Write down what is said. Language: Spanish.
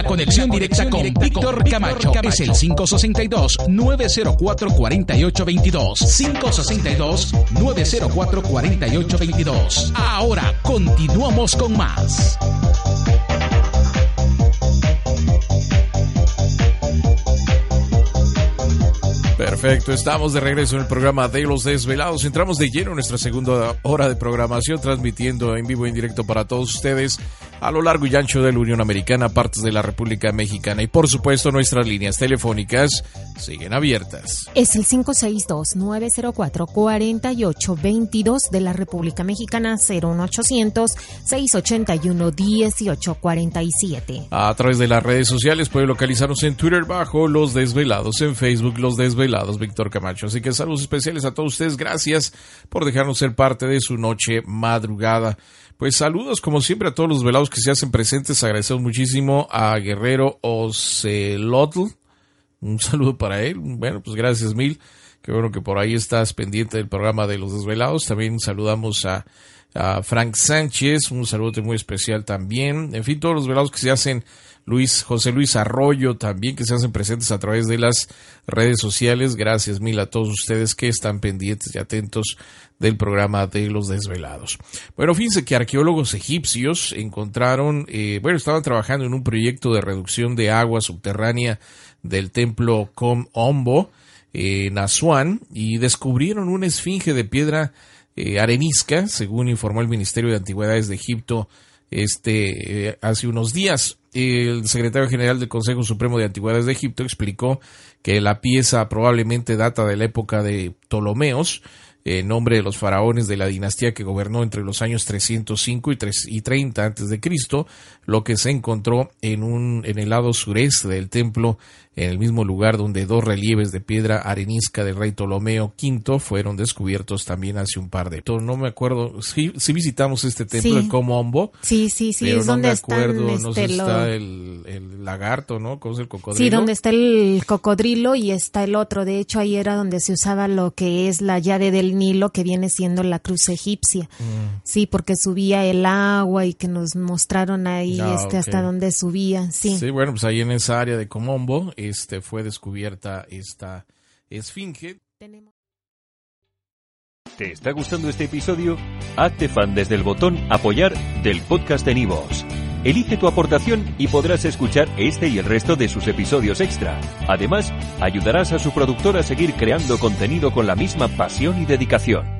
La conexión directa con Víctor Camacho es el 562-904-4822. 562-904-4822. Ahora continuamos con más. Perfecto, estamos de regreso en el programa de Los Desvelados. Entramos de lleno en nuestra segunda hora de programación, transmitiendo en vivo y en directo para todos ustedes a lo largo y ancho de la Unión Americana, partes de la República Mexicana y por supuesto nuestras líneas telefónicas siguen abiertas. Es el 562-904-4822 de la República Mexicana 01800-681-1847. A través de las redes sociales puede localizarnos en Twitter bajo Los Desvelados, en Facebook Los Desvelados, Víctor Camacho. Así que saludos especiales a todos ustedes. Gracias por dejarnos ser parte de su noche madrugada. Pues saludos como siempre a todos los velados que se hacen presentes. Agradecemos muchísimo a Guerrero Ocelotl. Un saludo para él. Bueno, pues gracias mil. Qué bueno que por ahí estás pendiente del programa de los desvelados. También saludamos a, Frank Sánchez. Un saludo muy especial también. En fin, todos los velados que se hacen Luis, José Luis Arroyo también que se hacen presentes a través de las redes sociales. Gracias mil a todos ustedes que están pendientes y atentos del programa de los desvelados. Bueno, fíjense que arqueólogos egipcios encontraron, eh, bueno, estaban trabajando en un proyecto de reducción de agua subterránea del templo Com Ombo en Asuán y descubrieron una esfinge de piedra eh, arenisca, según informó el Ministerio de Antigüedades de Egipto este eh, hace unos días. El secretario general del Consejo Supremo de Antigüedades de Egipto explicó que la pieza probablemente data de la época de Ptolomeos, en nombre de los faraones de la dinastía que gobernó entre los años 305 y 30 antes de Cristo, lo que se encontró en un en el lado sureste del templo en el mismo lugar donde dos relieves de piedra arenisca del rey Ptolomeo V fueron descubiertos también hace un par de no me acuerdo si sí, visitamos este templo Sí. de Comombo Sí, sí, sí, pero es no donde me están, acuerdo no sé este, lo- está el, el lagarto no cómo es el cocodrilo Sí, donde está el cocodrilo y está el otro. De hecho, ahí era donde se usaba lo que es la llave del Nilo, que viene siendo la cruz egipcia. Mm. Sí, porque subía el agua y que nos mostraron ahí Ah, este ok. hasta donde subía. Sí. Sí, bueno, pues ahí en esa área de Comombo este, fue descubierta esta esfinge. ¿Te está gustando este episodio? Hazte fan desde el botón Apoyar del podcast de Nivos. Elige tu aportación y podrás escuchar este y el resto de sus episodios extra. Además, ayudarás a su productor a seguir creando contenido con la misma pasión y dedicación.